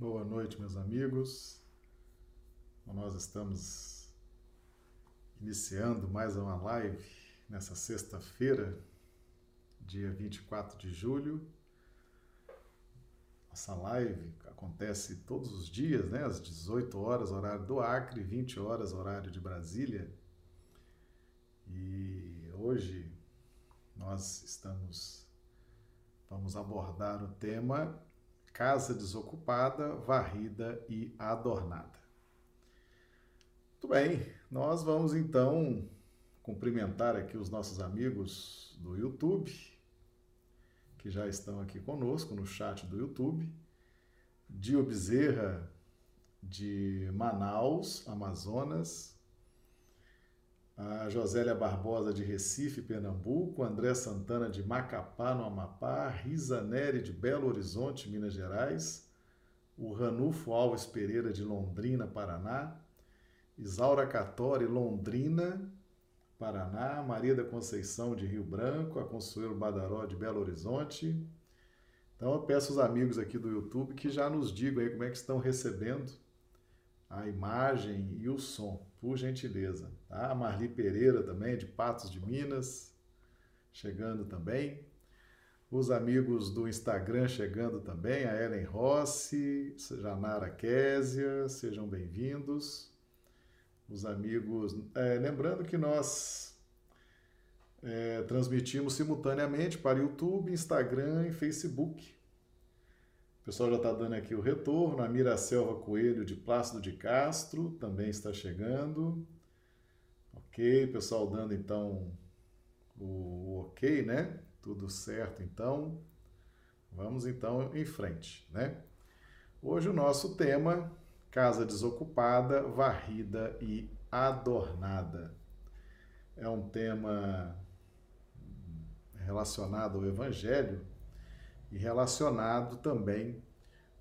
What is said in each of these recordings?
Boa noite, meus amigos. Nós estamos iniciando mais uma live nessa sexta-feira, dia 24 de julho. Nossa live acontece todos os dias, né? Às 18 horas, horário do Acre, 20 horas, horário de Brasília. E hoje nós estamos vamos abordar o tema casa desocupada, varrida e adornada. Muito bem, nós vamos então cumprimentar aqui os nossos amigos do YouTube, que já estão aqui conosco no chat do YouTube. Dio Bezerra, de Manaus, Amazonas, a Josélia Barbosa de Recife, Pernambuco, André Santana de Macapá, no Amapá, Risa Neri de Belo Horizonte, Minas Gerais, o Ranulfo Alves Pereira de Londrina, Paraná, Isaura Catori, Londrina, Paraná, Maria da Conceição de Rio Branco, a Consuelo Badaró de Belo Horizonte. Então eu peço aos amigos aqui do YouTube que já nos digam aí como é que estão recebendo a imagem e o som, por gentileza. Tá? A Marli Pereira também, de Patos de Minas, chegando também. Os amigos do Instagram chegando também, a Ellen Rossi, Janara Késia, sejam bem-vindos. Os amigos. É, lembrando que nós é, transmitimos simultaneamente para YouTube, Instagram e Facebook. O pessoal já está dando aqui o retorno. A Miracelva Coelho de Plácido de Castro também está chegando. Ok, pessoal dando então o ok, né? Tudo certo então. Vamos então em frente, né? Hoje o nosso tema: casa desocupada, varrida e adornada. É um tema relacionado ao Evangelho e relacionado também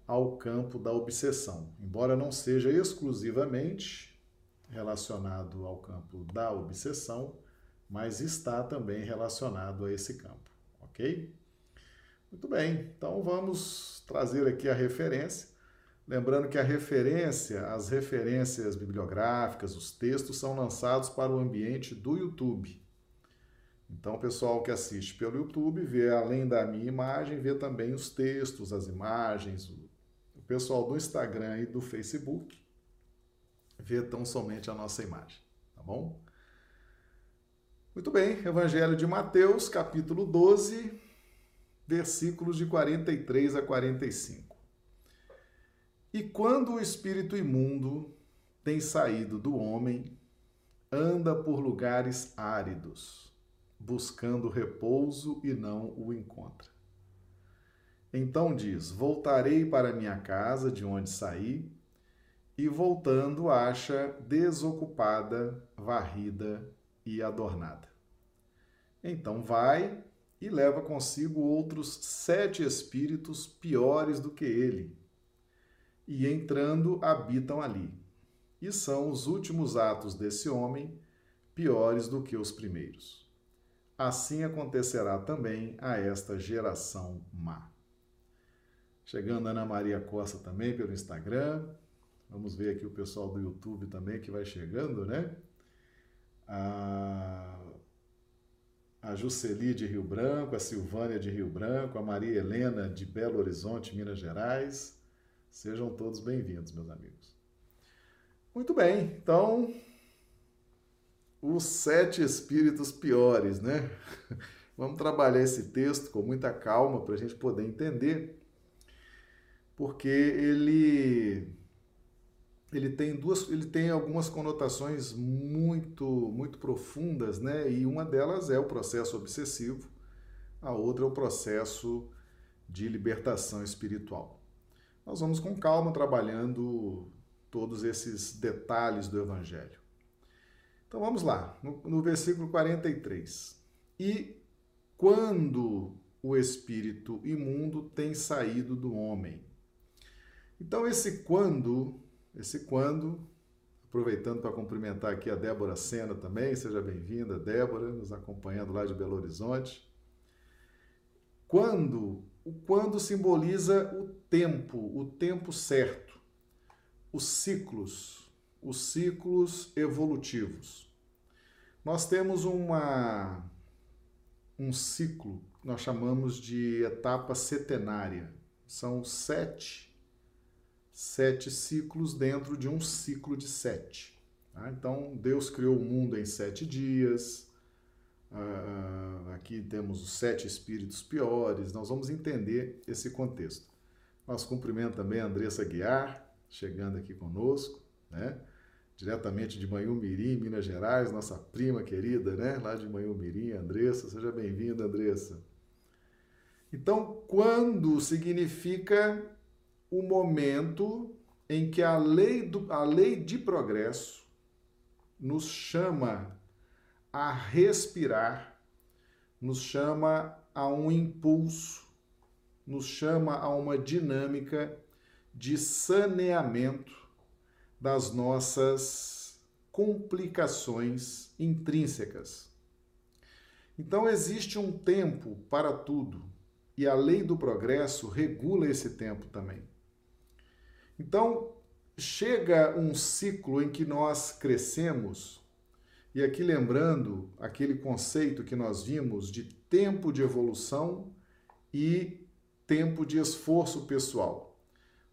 ao campo da obsessão. Embora não seja exclusivamente relacionado ao campo da obsessão, mas está também relacionado a esse campo, ok? Muito bem, então vamos trazer aqui a referência. Lembrando que a referência, as referências bibliográficas, os textos são lançados para o ambiente do YouTube. Então, o pessoal que assiste pelo YouTube vê, além da minha imagem, vê também os textos, as imagens. O pessoal do Instagram e do Facebook vê tão somente a nossa imagem, tá bom? Muito bem, Evangelho de Mateus, capítulo 12, versículos de 43 a 45. E quando o espírito imundo tem saído do homem, anda por lugares áridos buscando repouso e não o encontra. Então diz: Voltarei para minha casa de onde saí, e voltando acha desocupada, varrida e adornada. Então vai e leva consigo outros sete espíritos piores do que ele, e entrando habitam ali. E são os últimos atos desse homem piores do que os primeiros assim acontecerá também a esta geração má. Chegando Ana Maria Costa também pelo Instagram. Vamos ver aqui o pessoal do YouTube também que vai chegando, né? A, a de Rio Branco, a Silvânia de Rio Branco, a Maria Helena de Belo Horizonte, Minas Gerais. Sejam todos bem-vindos, meus amigos. Muito bem, então os sete espíritos piores, né? Vamos trabalhar esse texto com muita calma para a gente poder entender, porque ele ele tem duas, ele tem algumas conotações muito muito profundas, né? E uma delas é o processo obsessivo, a outra é o processo de libertação espiritual. Nós vamos com calma trabalhando todos esses detalhes do evangelho. Então vamos lá, no, no versículo 43. E quando o espírito imundo tem saído do homem. Então esse quando, esse quando, aproveitando para cumprimentar aqui a Débora Sena também, seja bem-vinda, Débora, nos acompanhando lá de Belo Horizonte. Quando, o quando simboliza o tempo, o tempo certo, os ciclos, os ciclos evolutivos. Nós temos uma, um ciclo que nós chamamos de etapa setenária. São sete, sete ciclos dentro de um ciclo de sete. Tá? Então, Deus criou o mundo em sete dias. Uh, aqui temos os sete espíritos piores. Nós vamos entender esse contexto. Nós cumprimento também a Andressa Guiar, chegando aqui conosco, né? Diretamente de Manhumirim, Minas Gerais, nossa prima querida, né? Lá de Manhumirim, Andressa. Seja bem-vinda, Andressa. Então, quando significa o momento em que a lei, do, a lei de progresso nos chama a respirar, nos chama a um impulso, nos chama a uma dinâmica de saneamento das nossas complicações intrínsecas. Então existe um tempo para tudo e a lei do progresso regula esse tempo também. Então chega um ciclo em que nós crescemos, e aqui lembrando aquele conceito que nós vimos de tempo de evolução e tempo de esforço pessoal.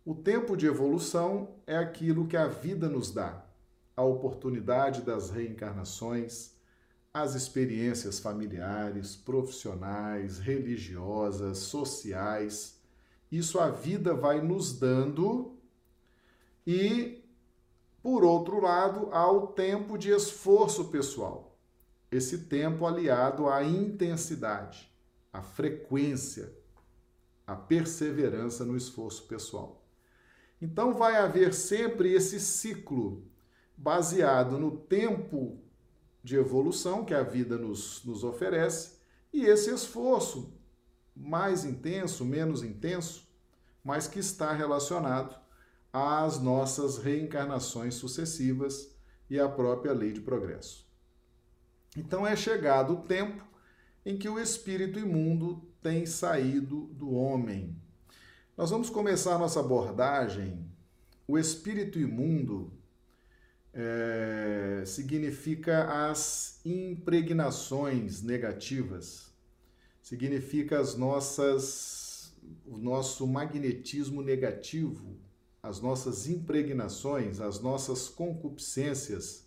O tempo de evolução é aquilo que a vida nos dá, a oportunidade das reencarnações, as experiências familiares, profissionais, religiosas, sociais. Isso a vida vai nos dando e, por outro lado, há o tempo de esforço pessoal. Esse tempo aliado à intensidade, à frequência, à perseverança no esforço pessoal. Então vai haver sempre esse ciclo baseado no tempo de evolução que a vida nos, nos oferece e esse esforço mais intenso, menos intenso, mas que está relacionado às nossas reencarnações sucessivas e à própria lei de progresso. Então é chegado o tempo em que o espírito imundo tem saído do homem, nós vamos começar nossa abordagem. O espírito imundo é, significa as impregnações negativas, significa as nossas, o nosso magnetismo negativo, as nossas impregnações, as nossas concupiscências,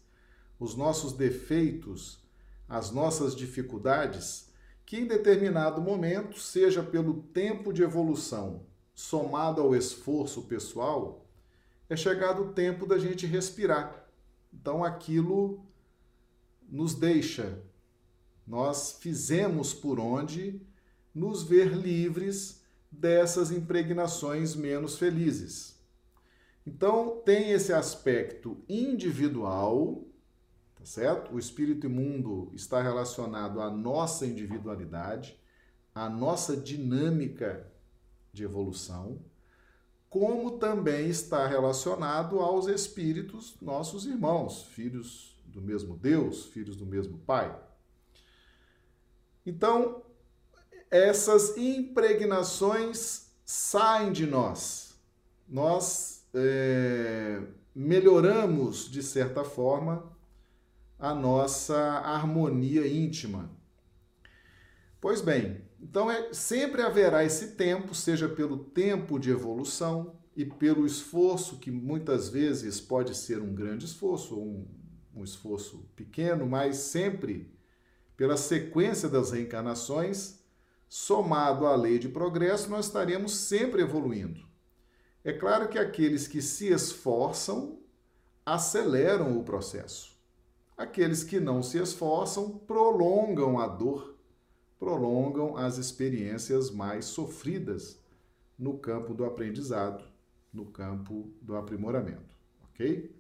os nossos defeitos, as nossas dificuldades, que em determinado momento, seja pelo tempo de evolução somado ao esforço pessoal, é chegado o tempo da gente respirar. Então aquilo nos deixa. Nós fizemos por onde nos ver livres dessas impregnações menos felizes. Então tem esse aspecto individual, tá certo? O espírito imundo está relacionado à nossa individualidade, à nossa dinâmica de evolução, como também está relacionado aos espíritos, nossos irmãos, filhos do mesmo Deus, filhos do mesmo Pai. Então, essas impregnações saem de nós. Nós é, melhoramos, de certa forma, a nossa harmonia íntima. Pois bem, então, é, sempre haverá esse tempo, seja pelo tempo de evolução e pelo esforço, que muitas vezes pode ser um grande esforço, ou um, um esforço pequeno, mas sempre pela sequência das reencarnações, somado à lei de progresso, nós estaremos sempre evoluindo. É claro que aqueles que se esforçam aceleram o processo. Aqueles que não se esforçam prolongam a dor prolongam as experiências mais sofridas no campo do aprendizado, no campo do aprimoramento, ok?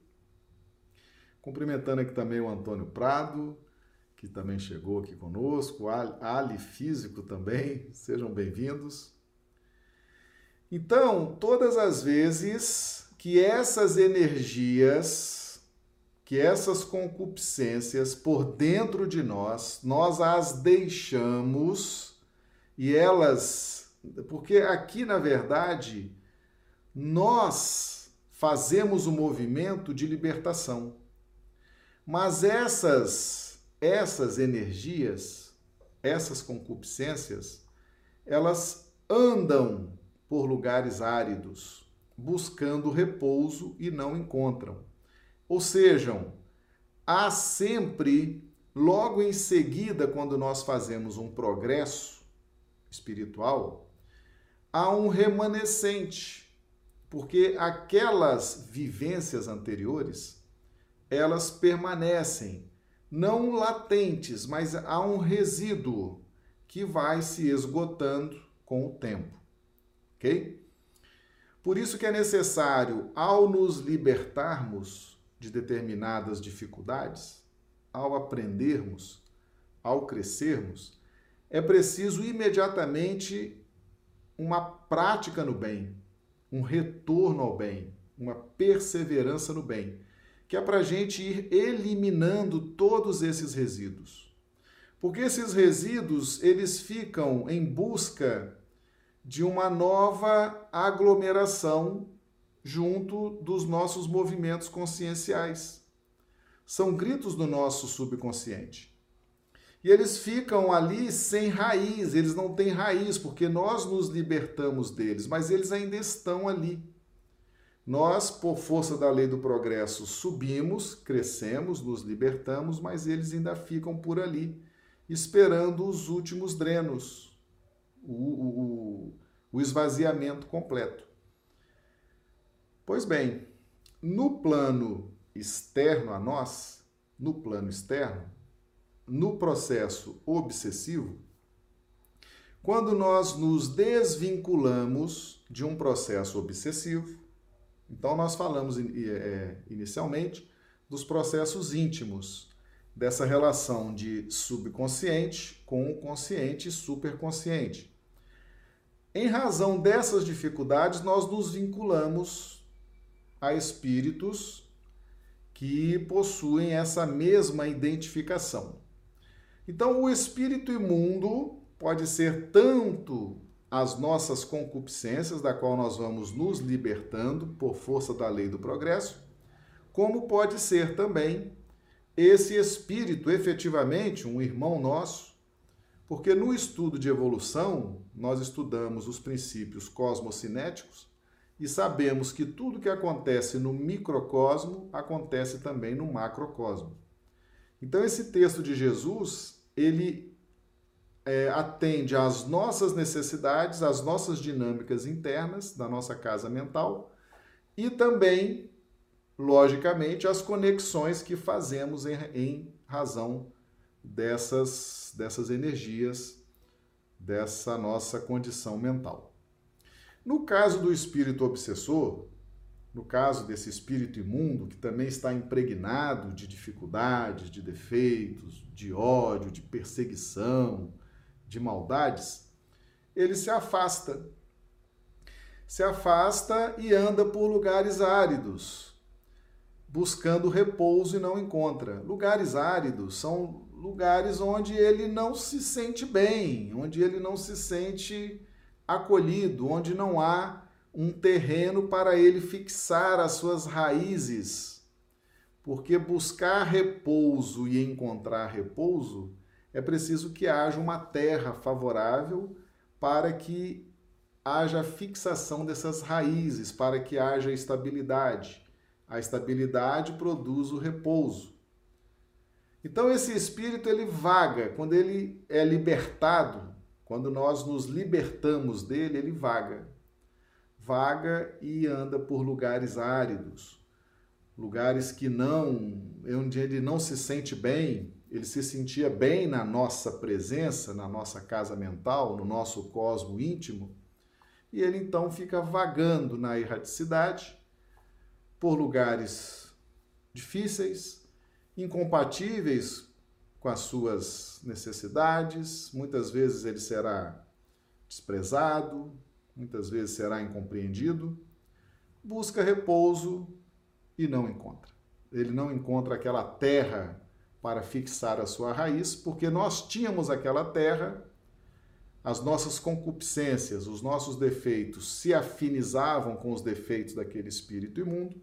Cumprimentando aqui também o Antônio Prado, que também chegou aqui conosco, Ali Físico também, sejam bem-vindos. Então, todas as vezes que essas energias que essas concupiscências por dentro de nós, nós as deixamos e elas. Porque aqui, na verdade, nós fazemos o movimento de libertação. Mas essas essas energias, essas concupiscências, elas andam por lugares áridos, buscando repouso e não encontram. Ou seja, há sempre, logo em seguida, quando nós fazemos um progresso espiritual, há um remanescente, porque aquelas vivências anteriores, elas permanecem, não latentes, mas há um resíduo que vai se esgotando com o tempo. Ok? Por isso que é necessário, ao nos libertarmos de determinadas dificuldades, ao aprendermos, ao crescermos, é preciso imediatamente uma prática no bem, um retorno ao bem, uma perseverança no bem, que é para a gente ir eliminando todos esses resíduos. Porque esses resíduos, eles ficam em busca de uma nova aglomeração junto dos nossos movimentos conscienciais. São gritos do nosso subconsciente. E eles ficam ali sem raiz, eles não têm raiz, porque nós nos libertamos deles, mas eles ainda estão ali. Nós, por força da lei do progresso, subimos, crescemos, nos libertamos, mas eles ainda ficam por ali, esperando os últimos drenos, o, o, o esvaziamento completo. Pois bem, no plano externo a nós, no plano externo, no processo obsessivo, quando nós nos desvinculamos de um processo obsessivo, então nós falamos é, inicialmente dos processos íntimos, dessa relação de subconsciente com o consciente e superconsciente. Em razão dessas dificuldades, nós nos vinculamos a espíritos que possuem essa mesma identificação. Então, o espírito imundo pode ser tanto as nossas concupiscências, da qual nós vamos nos libertando por força da lei do progresso, como pode ser também esse espírito, efetivamente, um irmão nosso, porque no estudo de evolução, nós estudamos os princípios cosmocinéticos e sabemos que tudo que acontece no microcosmo acontece também no macrocosmo. Então, esse texto de Jesus, ele é, atende às nossas necessidades, às nossas dinâmicas internas da nossa casa mental e também, logicamente, às conexões que fazemos em, em razão dessas, dessas energias, dessa nossa condição mental. No caso do espírito obsessor, no caso desse espírito imundo, que também está impregnado de dificuldades, de defeitos, de ódio, de perseguição, de maldades, ele se afasta. Se afasta e anda por lugares áridos, buscando repouso e não encontra. Lugares áridos são lugares onde ele não se sente bem, onde ele não se sente acolhido, onde não há um terreno para ele fixar as suas raízes. Porque buscar repouso e encontrar repouso é preciso que haja uma terra favorável para que haja fixação dessas raízes, para que haja estabilidade. A estabilidade produz o repouso. Então esse espírito ele vaga, quando ele é libertado, quando nós nos libertamos dele, ele vaga. Vaga e anda por lugares áridos, lugares que não, onde ele não se sente bem, ele se sentia bem na nossa presença, na nossa casa mental, no nosso cosmo íntimo, e ele então fica vagando na erraticidade por lugares difíceis, incompatíveis com as suas necessidades, muitas vezes ele será desprezado, muitas vezes será incompreendido, busca repouso e não encontra. Ele não encontra aquela terra para fixar a sua raiz, porque nós tínhamos aquela terra, as nossas concupiscências, os nossos defeitos se afinizavam com os defeitos daquele espírito imundo,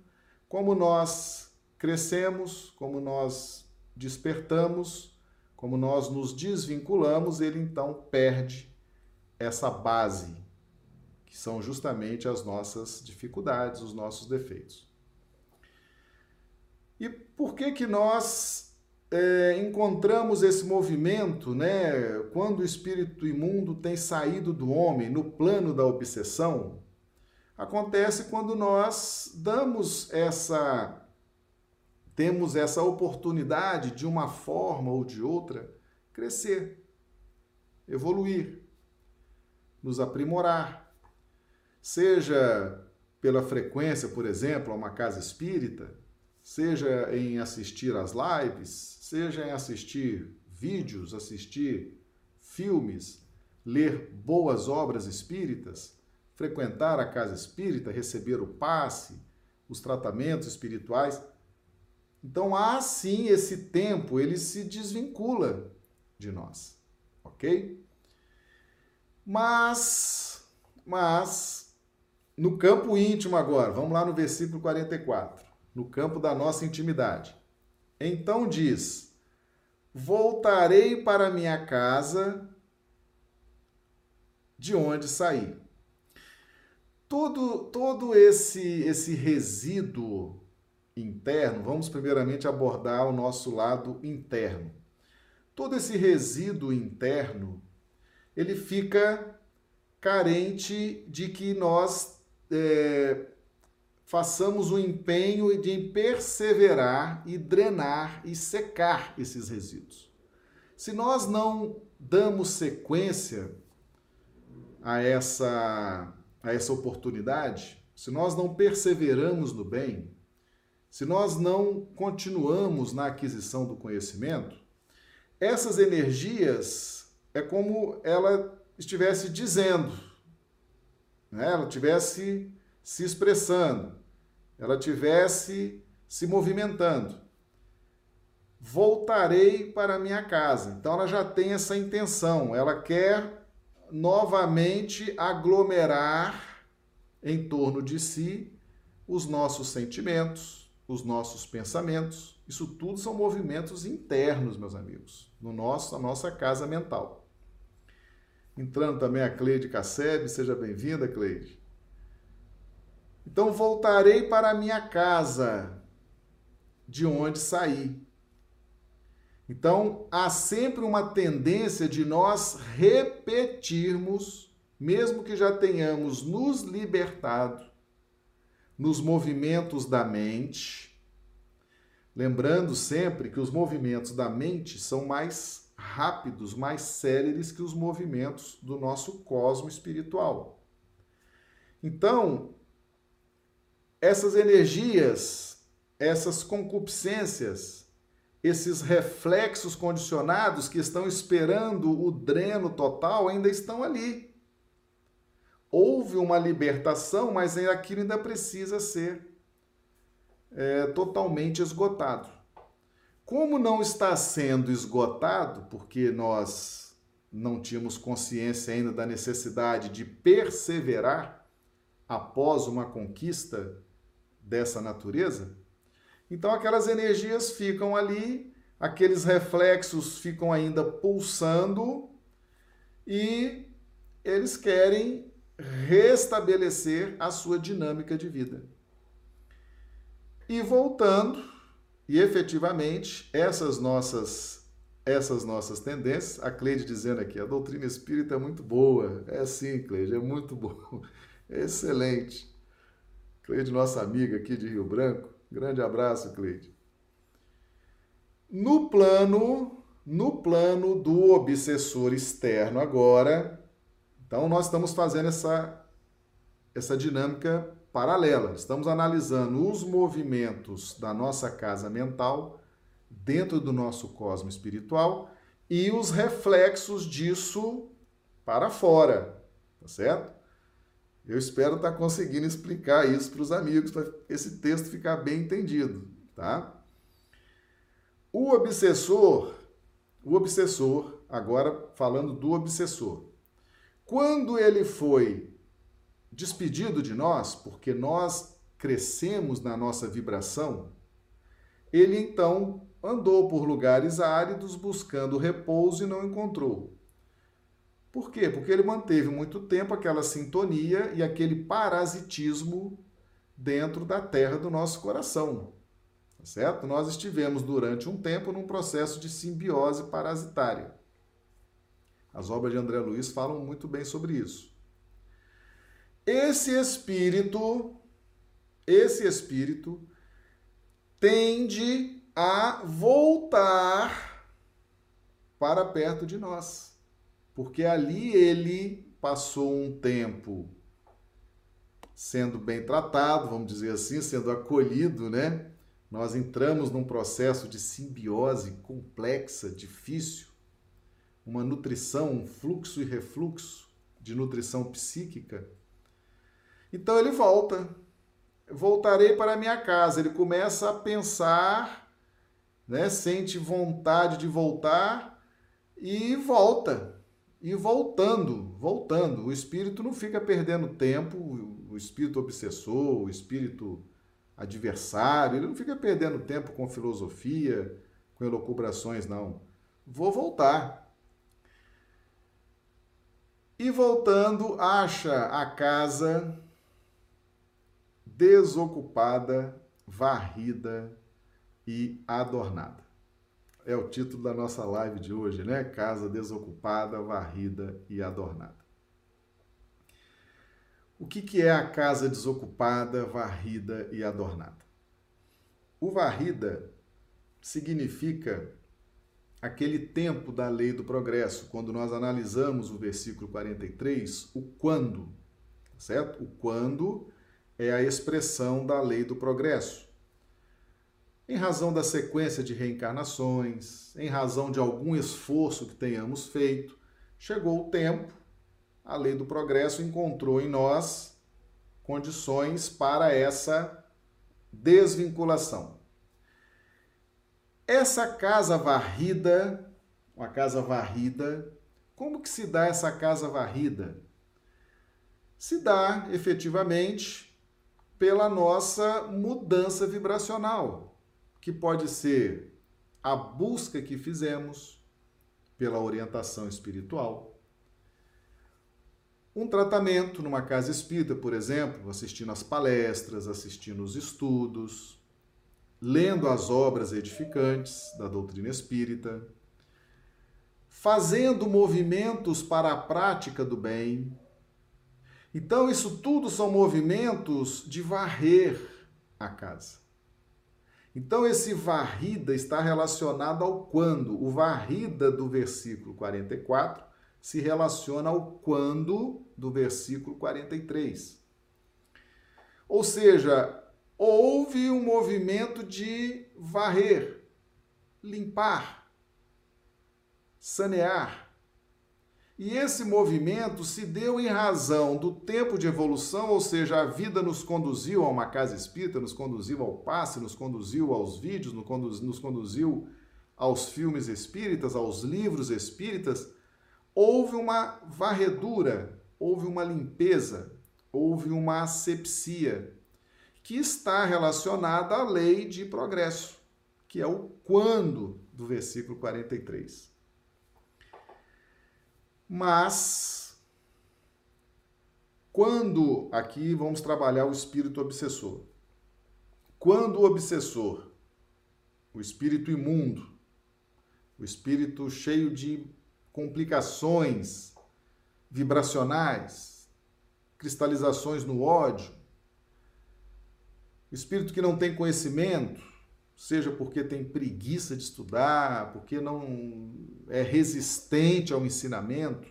como nós crescemos, como nós despertamos, como nós nos desvinculamos, ele então perde essa base, que são justamente as nossas dificuldades, os nossos defeitos. E por que que nós é, encontramos esse movimento, né? Quando o espírito imundo tem saído do homem no plano da obsessão, acontece quando nós damos essa temos essa oportunidade de uma forma ou de outra crescer, evoluir, nos aprimorar. Seja pela frequência, por exemplo, a uma casa espírita, seja em assistir às lives, seja em assistir vídeos, assistir filmes, ler boas obras espíritas, frequentar a casa espírita, receber o passe, os tratamentos espirituais. Então há sim esse tempo, ele se desvincula de nós, ok? Mas, mas, no campo íntimo agora, vamos lá no versículo 44 no campo da nossa intimidade. Então diz: Voltarei para minha casa de onde saí. Todo, todo esse, esse resíduo interno, vamos primeiramente abordar o nosso lado interno. Todo esse resíduo interno, ele fica carente de que nós é, façamos o empenho de perseverar e drenar e secar esses resíduos. Se nós não damos sequência a essa, a essa oportunidade, se nós não perseveramos no bem, se nós não continuamos na aquisição do conhecimento, essas energias é como ela estivesse dizendo, né? ela estivesse se expressando, ela tivesse se movimentando. Voltarei para minha casa. Então ela já tem essa intenção, ela quer novamente aglomerar em torno de si os nossos sentimentos, os nossos pensamentos. Isso tudo são movimentos internos, meus amigos, no nosso, na nossa casa mental. Entrando também a Cleide Casseb, seja bem-vinda, Cleide. Então voltarei para a minha casa, de onde saí. Então há sempre uma tendência de nós repetirmos, mesmo que já tenhamos nos libertado, nos movimentos da mente. Lembrando sempre que os movimentos da mente são mais rápidos, mais céleres que os movimentos do nosso cosmo espiritual. Então, essas energias, essas concupiscências, esses reflexos condicionados que estão esperando o dreno total ainda estão ali. Houve uma libertação, mas aquilo ainda precisa ser é, totalmente esgotado. Como não está sendo esgotado, porque nós não tínhamos consciência ainda da necessidade de perseverar após uma conquista dessa natureza, então aquelas energias ficam ali, aqueles reflexos ficam ainda pulsando e eles querem restabelecer a sua dinâmica de vida. E voltando, e efetivamente, essas nossas essas nossas tendências, a Cleide dizendo aqui, a doutrina espírita é muito boa. É sim, Cleide, é muito boa. Excelente. Cleide, nossa amiga aqui de Rio Branco. Grande abraço, Cleide. No plano, no plano do obsessor externo agora, então nós estamos fazendo essa essa dinâmica paralela. Estamos analisando os movimentos da nossa casa mental dentro do nosso cosmo espiritual e os reflexos disso para fora, tá certo? Eu espero estar tá conseguindo explicar isso para os amigos, para esse texto ficar bem entendido, tá? O obsessor, o obsessor, agora falando do obsessor. Quando ele foi despedido de nós, porque nós crescemos na nossa vibração, ele então andou por lugares áridos buscando repouso e não encontrou. Por quê? Porque ele manteve muito tempo aquela sintonia e aquele parasitismo dentro da terra do nosso coração. Tá certo? Nós estivemos durante um tempo num processo de simbiose parasitária. As obras de André Luiz falam muito bem sobre isso. Esse espírito, esse espírito tende a voltar para perto de nós. Porque ali ele passou um tempo sendo bem tratado, vamos dizer assim, sendo acolhido, né? Nós entramos num processo de simbiose complexa, difícil, uma nutrição, um fluxo e refluxo de nutrição psíquica. Então ele volta. Voltarei para minha casa. Ele começa a pensar, né? Sente vontade de voltar e volta. E voltando, voltando. O espírito não fica perdendo tempo, o espírito obsessor, o espírito adversário, ele não fica perdendo tempo com filosofia, com elocubrações, não. Vou voltar. E voltando, acha a casa desocupada, varrida e adornada. É o título da nossa live de hoje, né? Casa desocupada, varrida e adornada. O que, que é a casa desocupada, varrida e adornada? O varrida significa aquele tempo da lei do progresso, quando nós analisamos o versículo 43, o quando, certo? O quando é a expressão da lei do progresso. Em razão da sequência de reencarnações, em razão de algum esforço que tenhamos feito, chegou o tempo a lei do progresso encontrou em nós condições para essa desvinculação. Essa casa varrida, uma casa varrida, como que se dá essa casa varrida? Se dá efetivamente pela nossa mudança vibracional, que pode ser a busca que fizemos pela orientação espiritual, um tratamento numa casa espírita, por exemplo, assistindo às palestras, assistindo os estudos, lendo as obras edificantes da doutrina espírita, fazendo movimentos para a prática do bem. Então, isso tudo são movimentos de varrer a casa. Então, esse varrida está relacionado ao quando. O varrida do versículo 44 se relaciona ao quando do versículo 43. Ou seja, houve um movimento de varrer, limpar, sanear. E esse movimento se deu em razão do tempo de evolução, ou seja, a vida nos conduziu a uma casa espírita, nos conduziu ao passe, nos conduziu aos vídeos, nos conduziu aos filmes espíritas, aos livros espíritas. Houve uma varredura houve uma limpeza, houve uma asepsia, que está relacionada à lei de progresso, que é o quando do versículo 43. Mas, quando, aqui vamos trabalhar o espírito obsessor. Quando o obsessor, o espírito imundo, o espírito cheio de complicações, vibracionais, cristalizações no ódio, espírito que não tem conhecimento, seja porque tem preguiça de estudar, porque não é resistente ao ensinamento,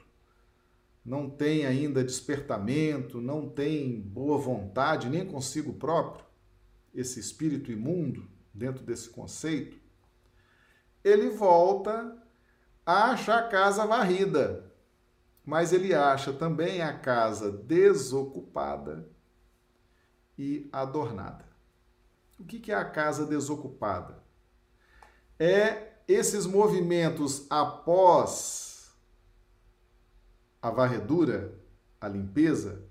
não tem ainda despertamento, não tem boa vontade nem consigo próprio, esse espírito imundo dentro desse conceito, ele volta a achar a casa varrida mas ele acha também a casa desocupada e adornada. O que é a casa desocupada? É esses movimentos após a varredura, a limpeza,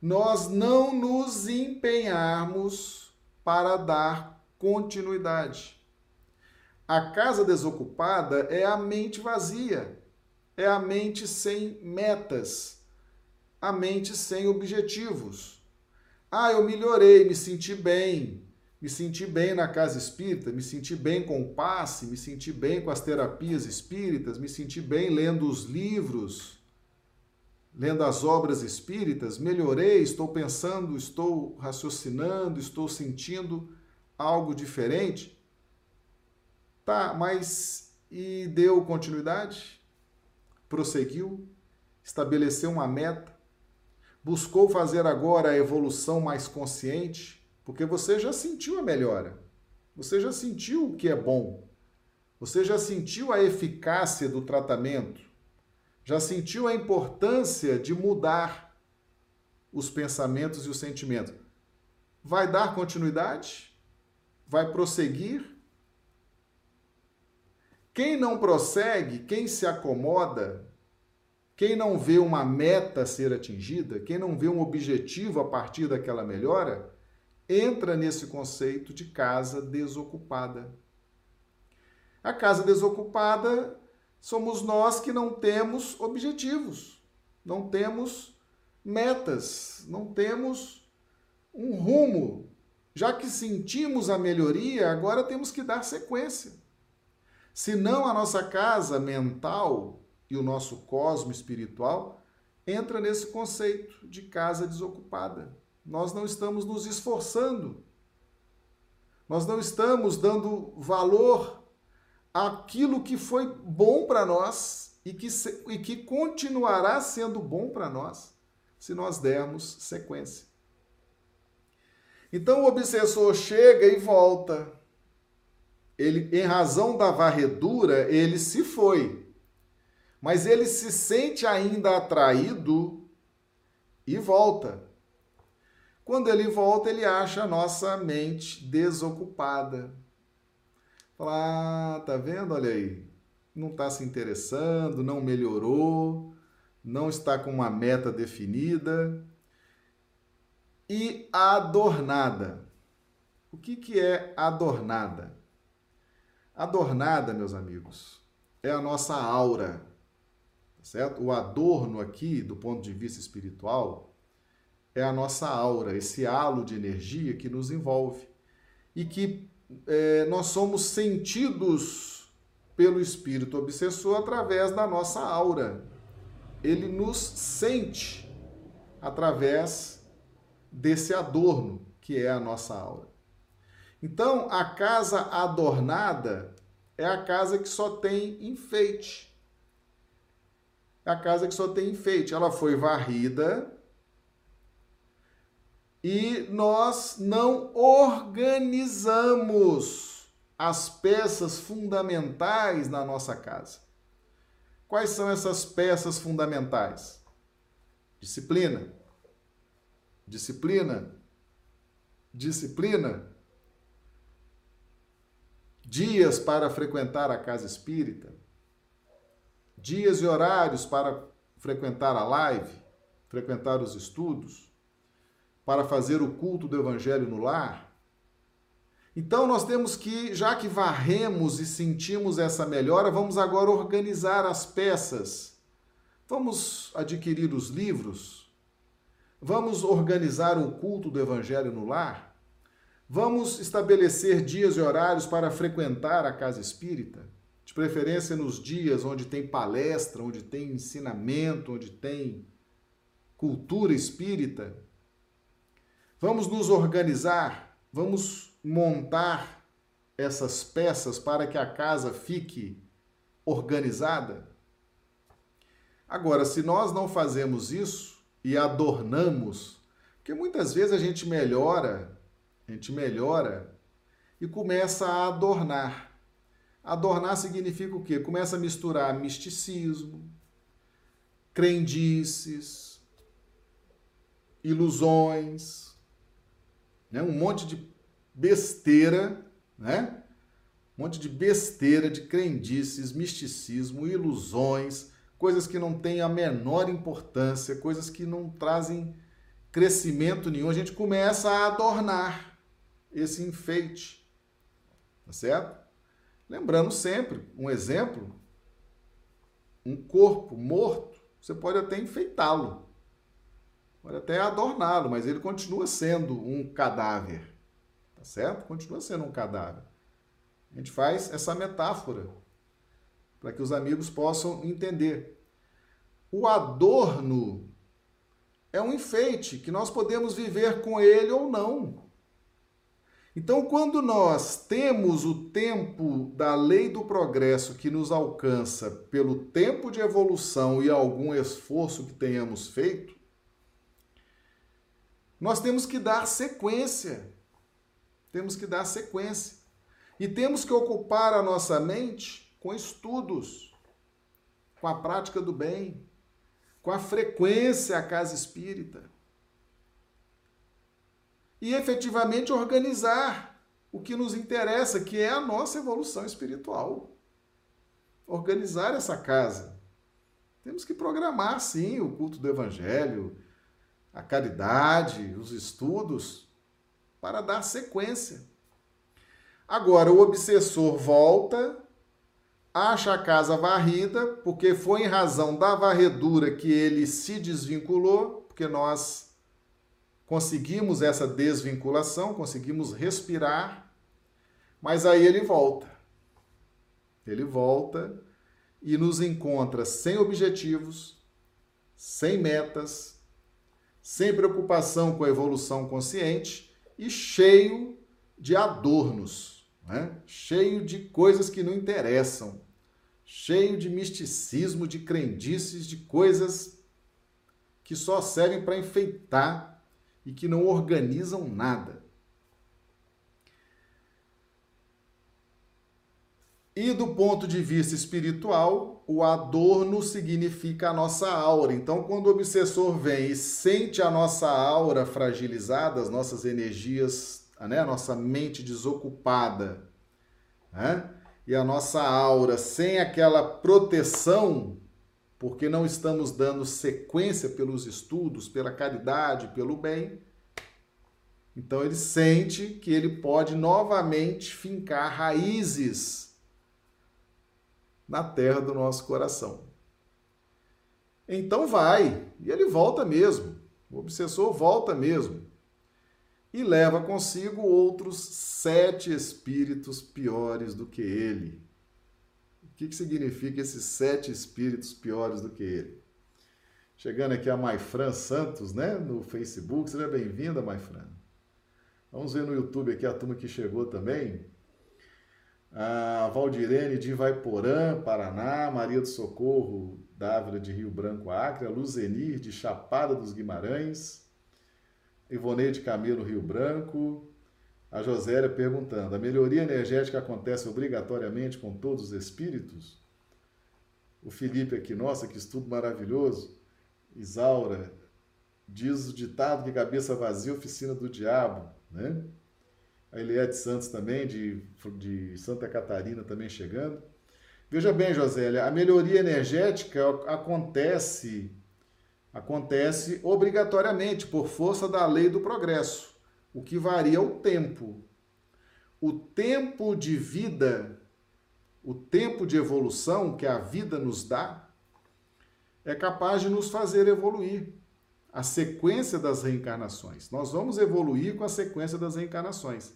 nós não nos empenharmos para dar continuidade. A casa desocupada é a mente vazia, é a mente sem metas, a mente sem objetivos. Ah, eu melhorei, me senti bem, me senti bem na casa espírita, me senti bem com o passe, me senti bem com as terapias espíritas, me senti bem lendo os livros, lendo as obras espíritas, melhorei, estou pensando, estou raciocinando, estou sentindo algo diferente. Tá, mas e deu continuidade? Prosseguiu? Estabeleceu uma meta? Buscou fazer agora a evolução mais consciente? Porque você já sentiu a melhora. Você já sentiu o que é bom. Você já sentiu a eficácia do tratamento. Já sentiu a importância de mudar os pensamentos e os sentimentos. Vai dar continuidade? Vai prosseguir? Quem não prossegue, quem se acomoda, quem não vê uma meta ser atingida, quem não vê um objetivo a partir daquela melhora, entra nesse conceito de casa desocupada. A casa desocupada somos nós que não temos objetivos, não temos metas, não temos um rumo. Já que sentimos a melhoria, agora temos que dar sequência. Senão a nossa casa mental e o nosso cosmo espiritual entra nesse conceito de casa desocupada. Nós não estamos nos esforçando. Nós não estamos dando valor àquilo que foi bom para nós e que, e que continuará sendo bom para nós se nós dermos sequência. Então o obsessor chega e volta. Ele, em razão da varredura, ele se foi. Mas ele se sente ainda atraído e volta. Quando ele volta, ele acha a nossa mente desocupada. Fala, ah, tá vendo? Olha aí. Não está se interessando, não melhorou, não está com uma meta definida. E adornada. O que, que é adornada? Adornada, meus amigos, é a nossa aura, tá certo? O adorno aqui, do ponto de vista espiritual, é a nossa aura, esse halo de energia que nos envolve e que é, nós somos sentidos pelo espírito obsessor através da nossa aura. Ele nos sente através desse adorno que é a nossa aura. Então, a casa adornada é a casa que só tem enfeite. É a casa que só tem enfeite. Ela foi varrida, e nós não organizamos as peças fundamentais na nossa casa. Quais são essas peças fundamentais? Disciplina. Disciplina. Disciplina. Dias para frequentar a casa espírita. Dias e horários para frequentar a live, frequentar os estudos para fazer o culto do evangelho no lar? Então nós temos que, já que varremos e sentimos essa melhora, vamos agora organizar as peças. Vamos adquirir os livros? Vamos organizar o culto do evangelho no lar? Vamos estabelecer dias e horários para frequentar a casa espírita? De preferência nos dias onde tem palestra, onde tem ensinamento, onde tem cultura espírita. Vamos nos organizar, vamos montar essas peças para que a casa fique organizada. Agora, se nós não fazemos isso e adornamos, porque muitas vezes a gente melhora, a gente melhora e começa a adornar. Adornar significa o quê? Começa a misturar misticismo, crendices, ilusões, né? um monte de besteira, né? um monte de besteira, de crendices, misticismo, ilusões, coisas que não têm a menor importância, coisas que não trazem crescimento nenhum, a gente começa a adornar esse enfeite. Tá certo? Lembrando sempre, um exemplo, um corpo morto, você pode até enfeitá-lo, pode até adorná-lo, mas ele continua sendo um cadáver. Tá certo? Continua sendo um cadáver. A gente faz essa metáfora para que os amigos possam entender. O adorno é um enfeite que nós podemos viver com ele ou não. Então, quando nós temos o tempo da lei do progresso que nos alcança pelo tempo de evolução e algum esforço que tenhamos feito, nós temos que dar sequência. Temos que dar sequência. E temos que ocupar a nossa mente com estudos, com a prática do bem, com a frequência à casa espírita. E efetivamente organizar o que nos interessa, que é a nossa evolução espiritual. Organizar essa casa. Temos que programar, sim, o culto do Evangelho, a caridade, os estudos, para dar sequência. Agora, o obsessor volta acha a casa varrida, porque foi em razão da varredura que ele se desvinculou, porque nós conseguimos essa desvinculação, conseguimos respirar, mas aí ele volta. Ele volta e nos encontra sem objetivos, sem metas, sem preocupação com a evolução consciente e cheio de adornos né? cheio de coisas que não interessam, cheio de misticismo, de crendices, de coisas que só servem para enfeitar e que não organizam nada. E do ponto de vista espiritual, o adorno significa a nossa aura. Então, quando o obsessor vem e sente a nossa aura fragilizada, as nossas energias né? a nossa mente desocupada, né? e a nossa aura sem aquela proteção, porque não estamos dando sequência pelos estudos, pela caridade, pelo bem. Então ele sente que ele pode novamente fincar raízes na terra do nosso coração. Então vai, e ele volta mesmo. O obsessor volta mesmo e leva consigo outros sete espíritos piores do que ele. O que, que significa esses sete espíritos piores do que ele? Chegando aqui a Maifran Santos, né, no Facebook. Seja bem-vinda, Maifran. Vamos ver no YouTube aqui a turma que chegou também. A Valdirene de Ivaiporã, Paraná, Maria do Socorro, Dávila de Rio Branco, Acre, a Luzenir de Chapada dos Guimarães, Ivoneide Camilo Rio Branco, a Josélia perguntando: a melhoria energética acontece obrigatoriamente com todos os espíritos? O Felipe aqui, nossa, que estudo maravilhoso. Isaura, diz o ditado que cabeça vazia, oficina do diabo, né? A Eliette Santos também, de, de Santa Catarina, também chegando. Veja bem, Josélia, a melhoria energética acontece acontece obrigatoriamente por força da lei do progresso, o que varia o tempo. O tempo de vida, o tempo de evolução que a vida nos dá, é capaz de nos fazer evoluir. A sequência das reencarnações. Nós vamos evoluir com a sequência das reencarnações.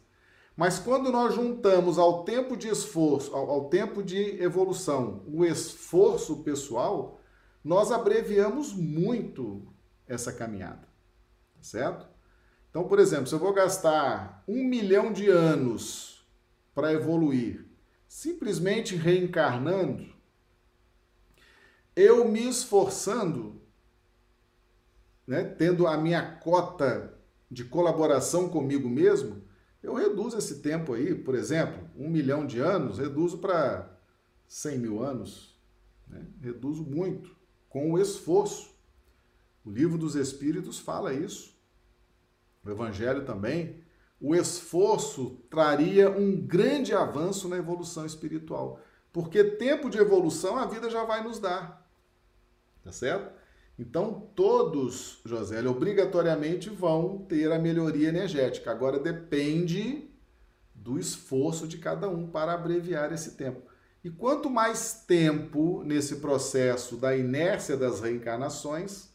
Mas quando nós juntamos ao tempo de esforço, ao, ao tempo de evolução, o esforço pessoal, nós abreviamos muito essa caminhada, tá certo? Então, por exemplo, se eu vou gastar um milhão de anos para evoluir, simplesmente reencarnando, eu me esforçando, né, tendo a minha cota de colaboração comigo mesmo, eu reduzo esse tempo aí, por exemplo, um milhão de anos, reduzo para 100 mil anos, né? reduzo muito com o esforço. O livro dos Espíritos fala isso. O Evangelho também. O esforço traria um grande avanço na evolução espiritual. Porque tempo de evolução a vida já vai nos dar. Tá certo? Então, todos, José, obrigatoriamente vão ter a melhoria energética. Agora depende do esforço de cada um para abreviar esse tempo. E quanto mais tempo nesse processo da inércia das reencarnações,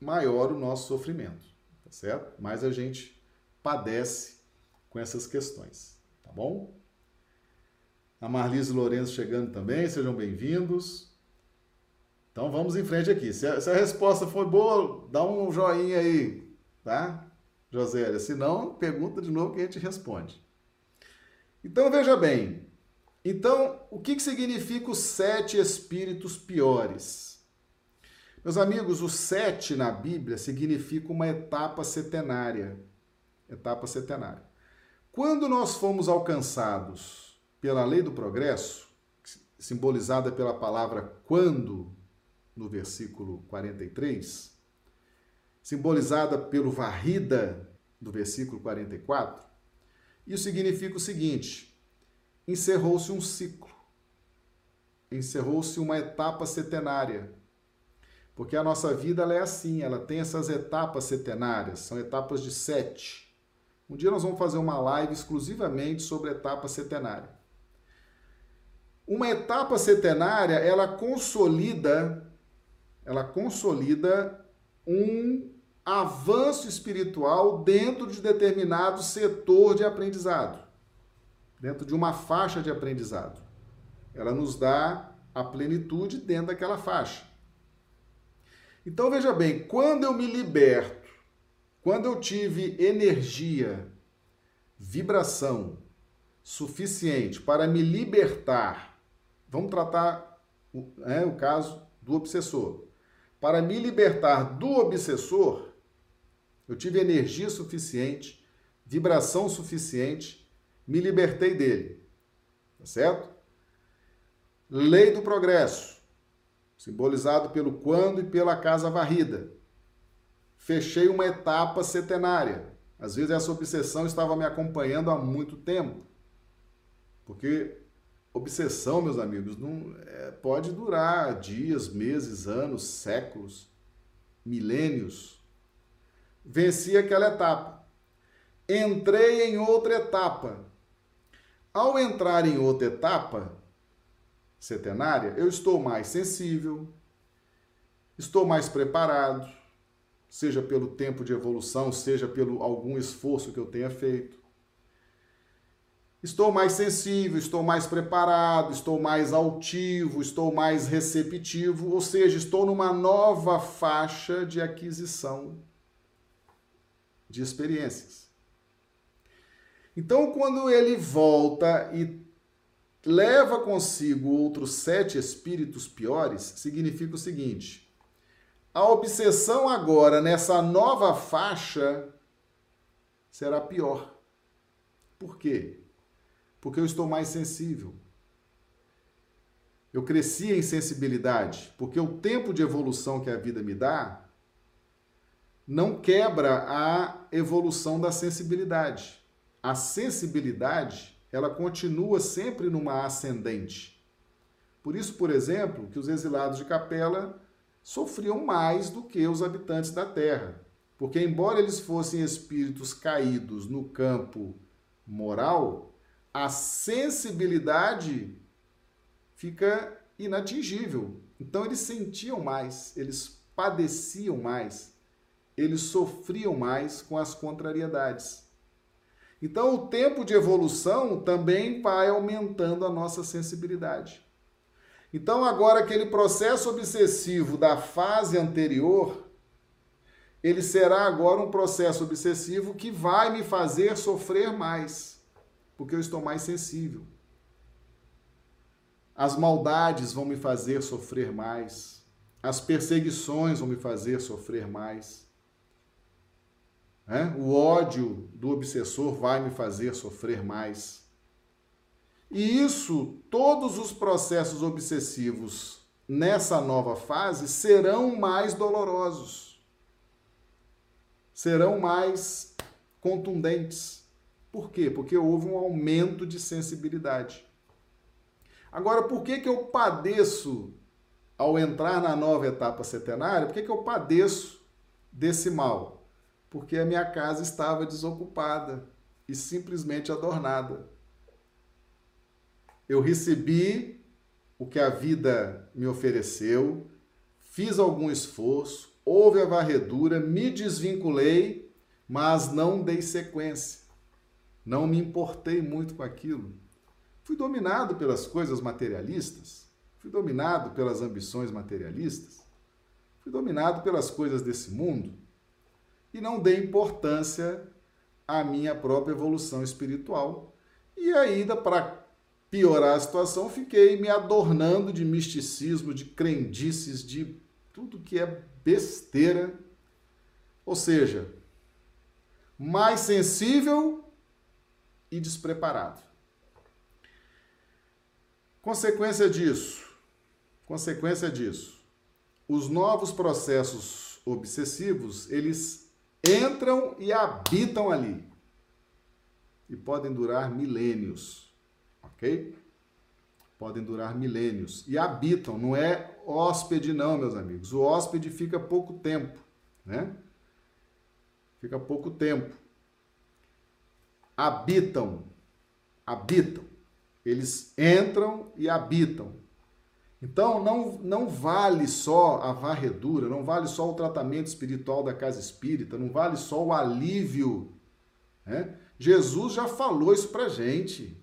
maior o nosso sofrimento, tá certo? Mais a gente padece com essas questões, tá bom? A Marlise Lourenço chegando também, sejam bem-vindos. Então vamos em frente aqui. Se a, se a, resposta for boa, dá um joinha aí, tá? Josélia, se não, pergunta de novo que a gente responde. Então veja bem. Então, o que, que significa os sete espíritos piores? Meus amigos, o sete na Bíblia significa uma etapa setenária. Etapa setenária. Quando nós fomos alcançados pela lei do progresso, simbolizada pela palavra quando, no versículo 43, simbolizada pelo varrida, do versículo 44, isso significa o seguinte: encerrou-se um ciclo, encerrou-se uma etapa setenária. Porque a nossa vida ela é assim, ela tem essas etapas setenárias, são etapas de sete. Um dia nós vamos fazer uma live exclusivamente sobre etapa setenária. Uma etapa setenária, ela consolida, ela consolida um avanço espiritual dentro de determinado setor de aprendizado, dentro de uma faixa de aprendizado. Ela nos dá a plenitude dentro daquela faixa. Então veja bem, quando eu me liberto, quando eu tive energia, vibração suficiente para me libertar, vamos tratar é, o caso do obsessor. Para me libertar do obsessor, eu tive energia suficiente, vibração suficiente, me libertei dele. Tá certo? Lei do progresso, simbolizado pelo quando e pela casa varrida. Fechei uma etapa setenária. Às vezes essa obsessão estava me acompanhando há muito tempo. Porque obsessão, meus amigos, não é, pode durar dias, meses, anos, séculos, milênios venci aquela etapa. Entrei em outra etapa. Ao entrar em outra etapa setenária, eu estou mais sensível, estou mais preparado, seja pelo tempo de evolução, seja pelo algum esforço que eu tenha feito. Estou mais sensível, estou mais preparado, estou mais altivo, estou mais receptivo, ou seja, estou numa nova faixa de aquisição de experiências. Então, quando ele volta e leva consigo outros sete espíritos piores, significa o seguinte: a obsessão agora nessa nova faixa será pior. Por quê? Porque eu estou mais sensível. Eu cresci em sensibilidade, porque o tempo de evolução que a vida me dá não quebra a evolução da sensibilidade. A sensibilidade, ela continua sempre numa ascendente. Por isso, por exemplo, que os exilados de Capela sofriam mais do que os habitantes da Terra. Porque, embora eles fossem espíritos caídos no campo moral, a sensibilidade fica inatingível. Então, eles sentiam mais, eles padeciam mais eles sofriam mais com as contrariedades. Então, o tempo de evolução também vai aumentando a nossa sensibilidade. Então, agora, aquele processo obsessivo da fase anterior, ele será agora um processo obsessivo que vai me fazer sofrer mais, porque eu estou mais sensível. As maldades vão me fazer sofrer mais, as perseguições vão me fazer sofrer mais. Né? O ódio do obsessor vai me fazer sofrer mais. E isso, todos os processos obsessivos nessa nova fase serão mais dolorosos, serão mais contundentes. Por quê? Porque houve um aumento de sensibilidade. Agora, por que, que eu padeço ao entrar na nova etapa setenária, por que, que eu padeço desse mal? Porque a minha casa estava desocupada e simplesmente adornada. Eu recebi o que a vida me ofereceu, fiz algum esforço, houve a varredura, me desvinculei, mas não dei sequência. Não me importei muito com aquilo. Fui dominado pelas coisas materialistas, fui dominado pelas ambições materialistas, fui dominado pelas coisas desse mundo e não dei importância à minha própria evolução espiritual. E ainda, para piorar a situação, fiquei me adornando de misticismo, de crendices, de tudo que é besteira. Ou seja, mais sensível e despreparado. Consequência disso, consequência disso, os novos processos obsessivos, eles entram e habitam ali. E podem durar milênios ok? Podem durar milênios. E habitam, não é hóspede, não, meus amigos. O hóspede fica pouco tempo, né? Fica pouco tempo. Habitam, habitam. Eles entram e habitam. Então, não, não vale só a varredura, não vale só o tratamento espiritual da casa espírita, não vale só o alívio. Né? Jesus já falou isso pra gente.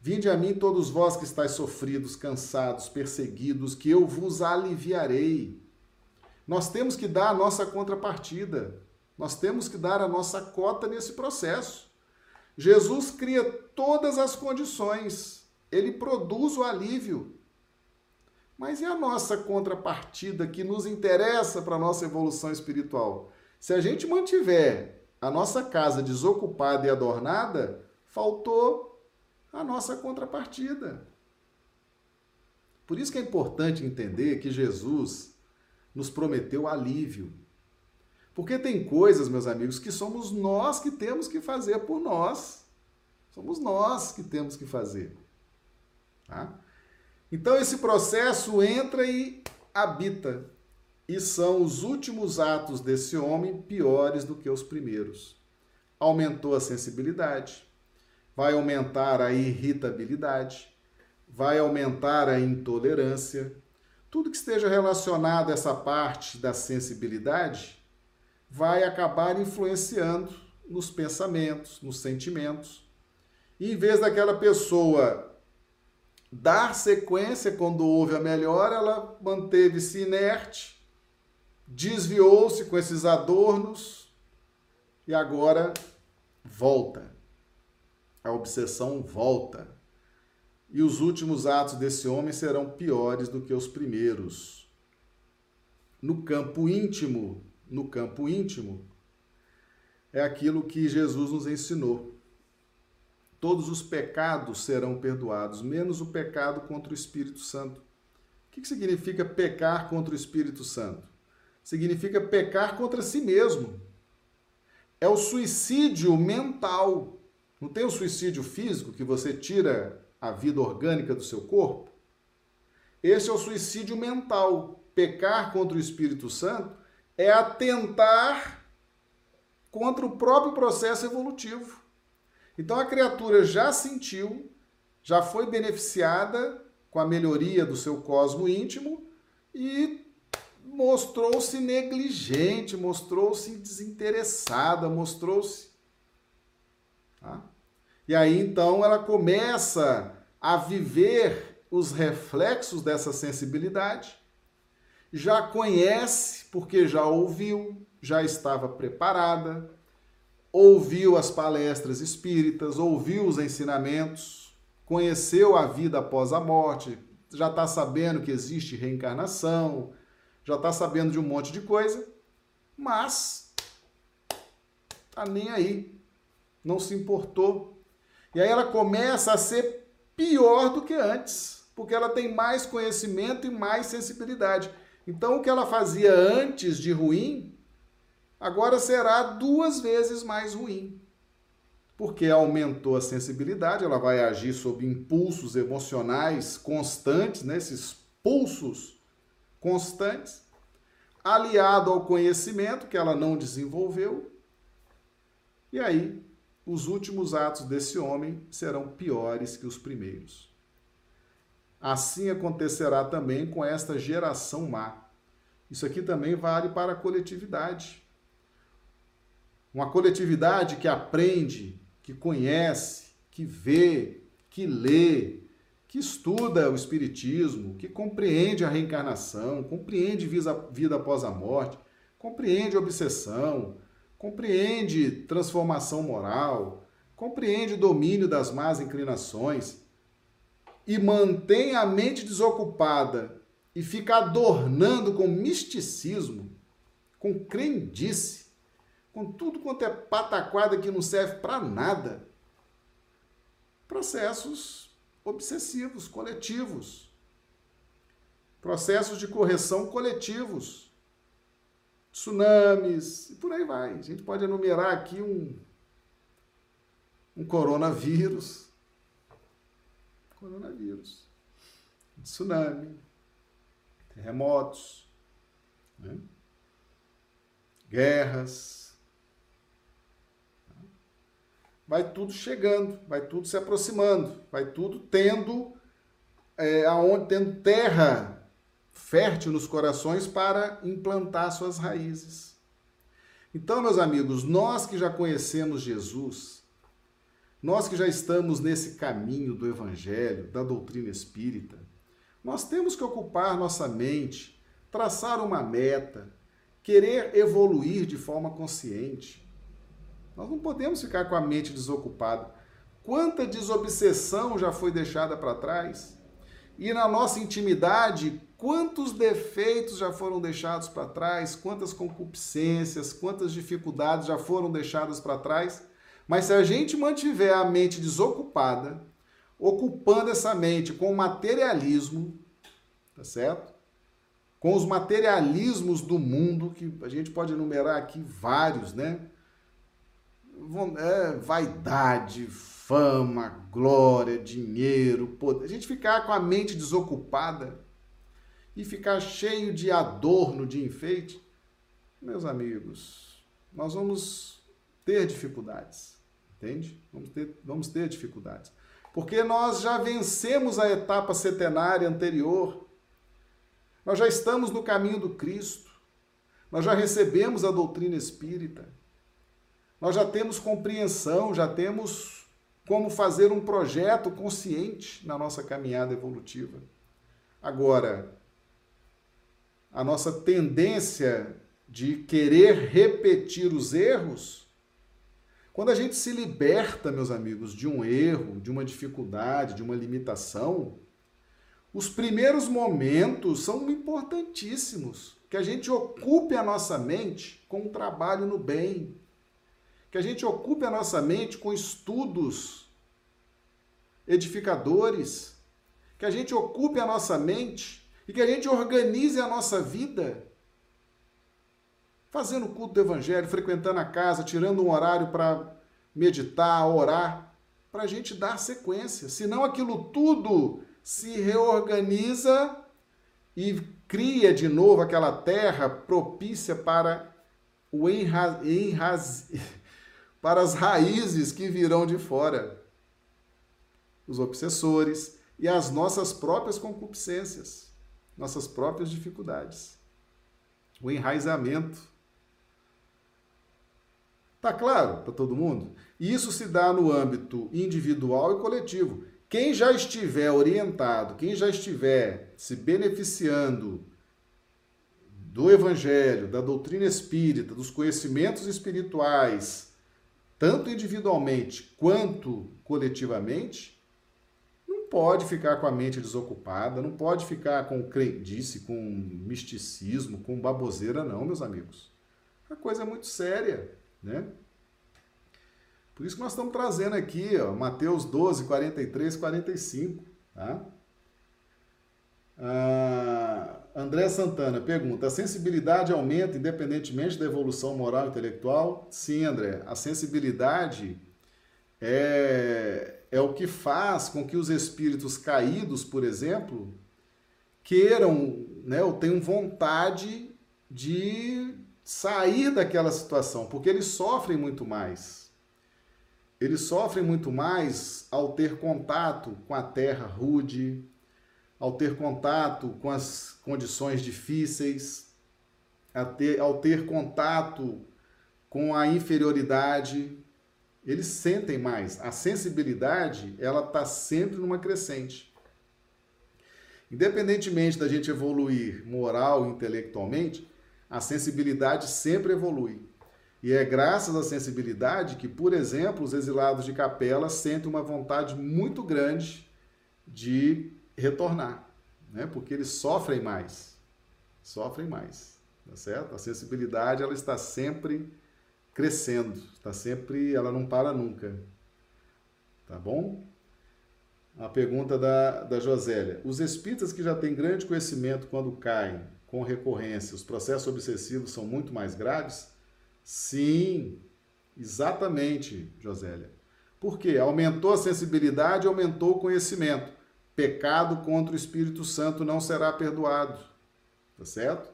Vinde a mim todos vós que estáis sofridos, cansados, perseguidos, que eu vos aliviarei. Nós temos que dar a nossa contrapartida. Nós temos que dar a nossa cota nesse processo. Jesus cria todas as condições. Ele produz o alívio. Mas e a nossa contrapartida que nos interessa para a nossa evolução espiritual? Se a gente mantiver a nossa casa desocupada e adornada, faltou a nossa contrapartida. Por isso que é importante entender que Jesus nos prometeu alívio. Porque tem coisas, meus amigos, que somos nós que temos que fazer por nós. Somos nós que temos que fazer. Tá? Então esse processo entra e habita. E são os últimos atos desse homem piores do que os primeiros. Aumentou a sensibilidade, vai aumentar a irritabilidade, vai aumentar a intolerância. Tudo que esteja relacionado a essa parte da sensibilidade vai acabar influenciando nos pensamentos, nos sentimentos. E em vez daquela pessoa dar sequência quando houve a melhora, ela manteve-se inerte, desviou-se com esses adornos e agora volta a obsessão volta. E os últimos atos desse homem serão piores do que os primeiros. No campo íntimo, no campo íntimo, é aquilo que Jesus nos ensinou. Todos os pecados serão perdoados, menos o pecado contra o Espírito Santo. O que significa pecar contra o Espírito Santo? Significa pecar contra si mesmo. É o suicídio mental não tem o suicídio físico que você tira a vida orgânica do seu corpo? Esse é o suicídio mental. Pecar contra o Espírito Santo é atentar contra o próprio processo evolutivo. Então a criatura já sentiu, já foi beneficiada com a melhoria do seu cosmo íntimo e mostrou-se negligente, mostrou-se desinteressada, mostrou-se. Tá? E aí então ela começa a viver os reflexos dessa sensibilidade, já conhece, porque já ouviu, já estava preparada, ouviu as palestras espíritas, ouviu os ensinamentos, conheceu a vida após a morte, já está sabendo que existe reencarnação, já está sabendo de um monte de coisa, mas tá nem aí, não se importou e aí ela começa a ser pior do que antes, porque ela tem mais conhecimento e mais sensibilidade. Então o que ela fazia antes de ruim, agora será duas vezes mais ruim. Porque aumentou a sensibilidade, ela vai agir sob impulsos emocionais constantes, né? esses pulsos constantes, aliado ao conhecimento que ela não desenvolveu. E aí, os últimos atos desse homem serão piores que os primeiros. Assim acontecerá também com esta geração má. Isso aqui também vale para a coletividade. Uma coletividade que aprende, que conhece, que vê, que lê, que estuda o Espiritismo, que compreende a reencarnação, compreende vida após a morte, compreende obsessão, compreende transformação moral, compreende o domínio das más inclinações e mantém a mente desocupada e fica adornando com misticismo, com crendice, com tudo quanto é pataquada que não serve para nada. Processos obsessivos, coletivos. Processos de correção coletivos. Tsunamis e por aí vai. A gente pode enumerar aqui um, um coronavírus. Coronavírus. Tsunami. Terremotos. Né? Guerras vai tudo chegando, vai tudo se aproximando, vai tudo tendo é, aonde tendo terra fértil nos corações para implantar suas raízes. Então, meus amigos, nós que já conhecemos Jesus, nós que já estamos nesse caminho do evangelho, da doutrina espírita, nós temos que ocupar nossa mente, traçar uma meta, querer evoluir de forma consciente. Nós não podemos ficar com a mente desocupada. Quanta desobsessão já foi deixada para trás? E na nossa intimidade, quantos defeitos já foram deixados para trás? Quantas concupiscências, quantas dificuldades já foram deixadas para trás? Mas se a gente mantiver a mente desocupada, ocupando essa mente com o materialismo, tá certo? Com os materialismos do mundo, que a gente pode enumerar aqui vários, né? é, vaidade, fama, glória, dinheiro, poder. A gente ficar com a mente desocupada e ficar cheio de adorno, de enfeite, meus amigos, nós vamos ter dificuldades, entende? Vamos ter, vamos ter dificuldades. Porque nós já vencemos a etapa setenária anterior, nós já estamos no caminho do Cristo, nós já recebemos a doutrina espírita nós já temos compreensão, já temos como fazer um projeto consciente na nossa caminhada evolutiva. Agora, a nossa tendência de querer repetir os erros, quando a gente se liberta, meus amigos, de um erro, de uma dificuldade, de uma limitação, os primeiros momentos são importantíssimos. Que a gente ocupe a nossa mente com um trabalho no bem, que a gente ocupe a nossa mente com estudos edificadores, que a gente ocupe a nossa mente e que a gente organize a nossa vida fazendo o culto do evangelho, frequentando a casa, tirando um horário para meditar, orar, para a gente dar sequência. Senão aquilo tudo se reorganiza e cria de novo aquela terra propícia para o enra... enraz para as raízes que virão de fora, os obsessores e as nossas próprias concupiscências, nossas próprias dificuldades. O enraizamento. Tá claro para todo mundo? Isso se dá no âmbito individual e coletivo. Quem já estiver orientado, quem já estiver se beneficiando do evangelho, da doutrina espírita, dos conhecimentos espirituais, tanto individualmente quanto coletivamente, não pode ficar com a mente desocupada, não pode ficar com crendice, com misticismo, com baboseira, não, meus amigos. A coisa é muito séria, né? Por isso que nós estamos trazendo aqui, ó, Mateus 12, 43, 45, tá? Ah, André Santana pergunta: a sensibilidade aumenta independentemente da evolução moral e intelectual? Sim, André. A sensibilidade é, é o que faz com que os espíritos caídos, por exemplo, queiram, né, ou tenham vontade de sair daquela situação, porque eles sofrem muito mais. Eles sofrem muito mais ao ter contato com a terra rude, ao ter contato com as condições difíceis, ter, ao ter contato com a inferioridade, eles sentem mais. A sensibilidade, ela está sempre numa crescente. Independentemente da gente evoluir moral e intelectualmente, a sensibilidade sempre evolui. E é graças à sensibilidade que, por exemplo, os exilados de capela sentem uma vontade muito grande de retornar, né? Porque eles sofrem mais. Sofrem mais, tá certo? A sensibilidade ela está sempre crescendo, está sempre, ela não para nunca. Tá bom? A pergunta da, da Josélia. Os espíritas que já têm grande conhecimento quando caem com recorrência, os processos obsessivos são muito mais graves? Sim, exatamente, Josélia. Por quê? Aumentou a sensibilidade, aumentou o conhecimento. Pecado contra o Espírito Santo não será perdoado. Tá certo?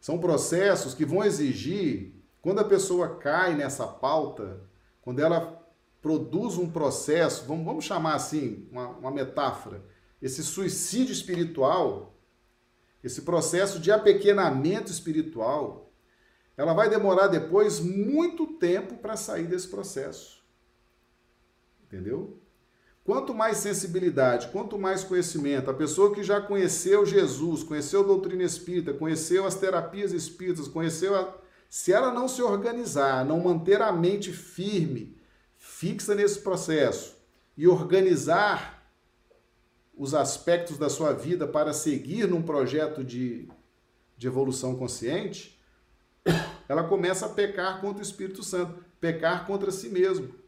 São processos que vão exigir, quando a pessoa cai nessa pauta, quando ela produz um processo, vamos, vamos chamar assim, uma, uma metáfora, esse suicídio espiritual, esse processo de apequenamento espiritual, ela vai demorar depois muito tempo para sair desse processo. Entendeu? Quanto mais sensibilidade, quanto mais conhecimento, a pessoa que já conheceu Jesus, conheceu a doutrina espírita, conheceu as terapias espíritas, conheceu a... Se ela não se organizar, não manter a mente firme, fixa nesse processo e organizar os aspectos da sua vida para seguir num projeto de, de evolução consciente, ela começa a pecar contra o Espírito Santo, pecar contra si mesmo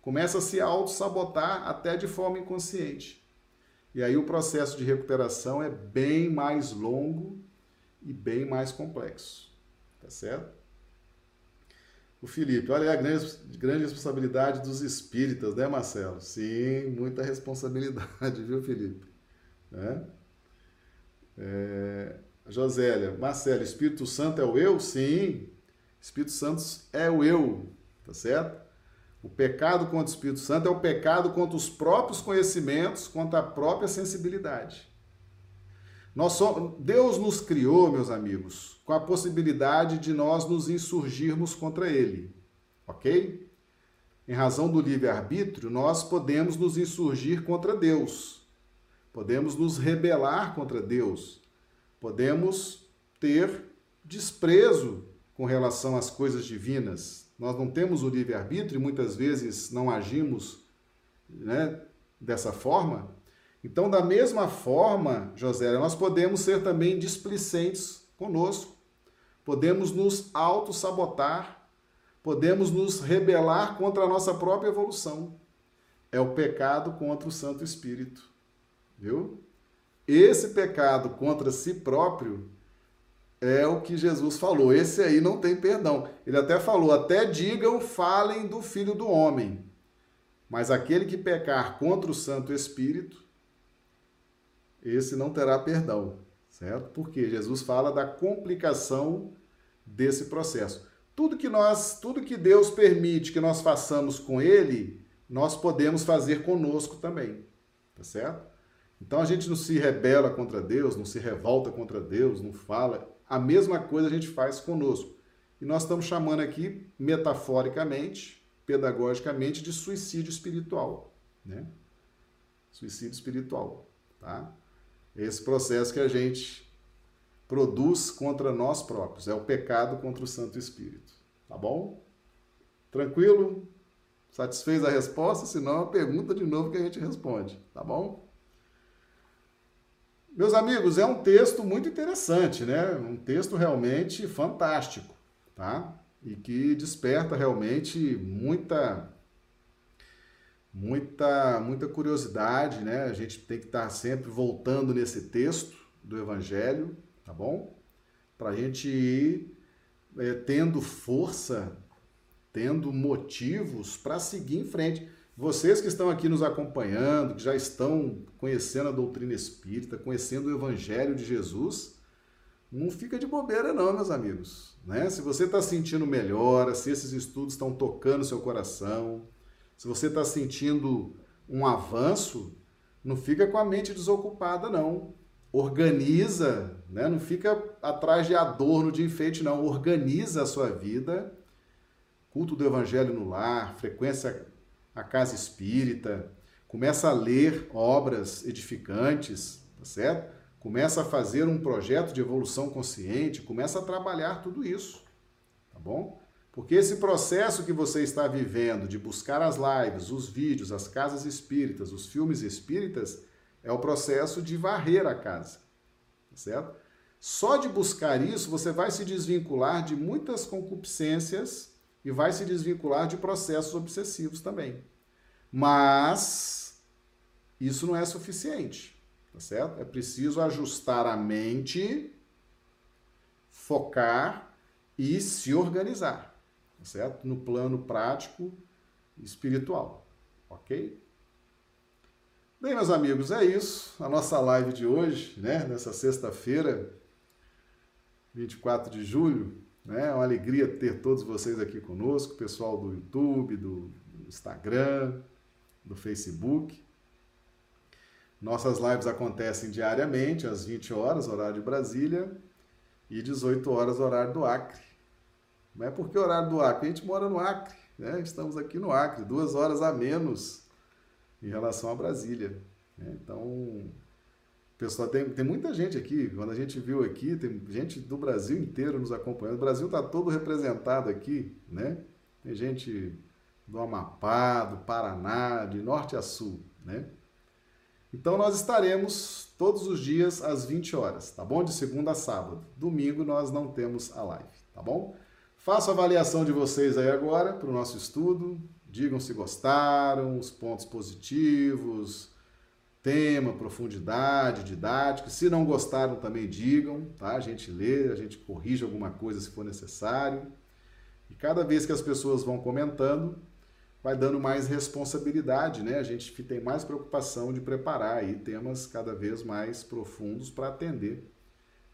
começa a se auto-sabotar até de forma inconsciente. E aí o processo de recuperação é bem mais longo e bem mais complexo. Tá certo? O Felipe, olha a grande, grande responsabilidade dos espíritas, né, Marcelo? Sim, muita responsabilidade, viu, Felipe? Né? É, Josélia, Marcelo, Espírito Santo é o eu? Sim, Espírito Santo é o eu, tá certo? O pecado contra o Espírito Santo é o pecado contra os próprios conhecimentos, contra a própria sensibilidade. Nós somos, Deus nos criou, meus amigos, com a possibilidade de nós nos insurgirmos contra Ele, ok? Em razão do livre-arbítrio, nós podemos nos insurgir contra Deus, podemos nos rebelar contra Deus, podemos ter desprezo com relação às coisas divinas, nós não temos o livre-arbítrio e muitas vezes não agimos né, dessa forma. Então, da mesma forma, José, nós podemos ser também displicentes conosco. Podemos nos auto-sabotar, podemos nos rebelar contra a nossa própria evolução. É o pecado contra o Santo Espírito. Viu? Esse pecado contra si próprio é o que Jesus falou. Esse aí não tem perdão. Ele até falou: até digam, falem do filho do homem. Mas aquele que pecar contra o Santo Espírito, esse não terá perdão, certo? Porque Jesus fala da complicação desse processo. Tudo que nós, tudo que Deus permite que nós façamos com ele, nós podemos fazer conosco também, tá certo? Então a gente não se rebela contra Deus, não se revolta contra Deus, não fala a mesma coisa a gente faz conosco. E nós estamos chamando aqui, metaforicamente, pedagogicamente, de suicídio espiritual. Né? Suicídio espiritual. Tá? Esse processo que a gente produz contra nós próprios. É o pecado contra o Santo Espírito. Tá bom? Tranquilo? Satisfez a resposta? Senão, é uma pergunta de novo que a gente responde. Tá bom? Meus amigos, é um texto muito interessante, né? Um texto realmente fantástico, tá? E que desperta realmente muita muita muita curiosidade, né? A gente tem que estar sempre voltando nesse texto do evangelho, tá bom? Para a gente ir é, tendo força, tendo motivos para seguir em frente. Vocês que estão aqui nos acompanhando, que já estão conhecendo a doutrina espírita, conhecendo o evangelho de Jesus, não fica de bobeira não, meus amigos. Né? Se você está sentindo melhora, se esses estudos estão tocando seu coração, se você está sentindo um avanço, não fica com a mente desocupada, não. Organiza, né? não fica atrás de adorno, de enfeite, não. Organiza a sua vida. Culto do Evangelho no lar, frequência a casa espírita, começa a ler obras edificantes, tá certo? Começa a fazer um projeto de evolução consciente, começa a trabalhar tudo isso, tá bom? Porque esse processo que você está vivendo de buscar as lives, os vídeos, as casas espíritas, os filmes espíritas, é o processo de varrer a casa, tá certo? Só de buscar isso, você vai se desvincular de muitas concupiscências e vai se desvincular de processos obsessivos também. Mas isso não é suficiente, tá certo? É preciso ajustar a mente, focar e se organizar, certo? No plano prático espiritual, ok? Bem, meus amigos, é isso. A nossa live de hoje, né? Nessa sexta-feira, 24 de julho, né? É uma alegria ter todos vocês aqui conosco, pessoal do YouTube, do Instagram, do Facebook. Nossas lives acontecem diariamente, às 20 horas, horário de Brasília, e 18 horas, horário do Acre. Não é porque horário do Acre, a gente mora no Acre, né? Estamos aqui no Acre, duas horas a menos em relação a Brasília. Né? Então, pessoal, tem, tem muita gente aqui. Quando a gente viu aqui, tem gente do Brasil inteiro nos acompanhando. O Brasil está todo representado aqui, né? Tem gente do Amapá, do Paraná, de norte a sul, né? Então nós estaremos todos os dias às 20 horas, tá bom? De segunda a sábado. Domingo nós não temos a live, tá bom? Faço a avaliação de vocês aí agora para o nosso estudo. Digam se gostaram, os pontos positivos, tema, profundidade, didática. Se não gostaram, também digam, tá? A gente lê, a gente corrige alguma coisa se for necessário. E cada vez que as pessoas vão comentando, vai dando mais responsabilidade, né? A gente tem mais preocupação de preparar aí temas cada vez mais profundos para atender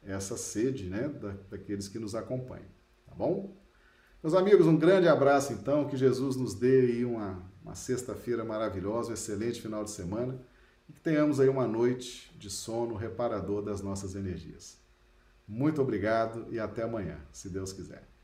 essa sede, né, da, daqueles que nos acompanham, bom? Meus amigos, um grande abraço então, que Jesus nos dê aí uma, uma sexta-feira maravilhosa, um excelente final de semana e que tenhamos aí uma noite de sono reparador das nossas energias. Muito obrigado e até amanhã, se Deus quiser.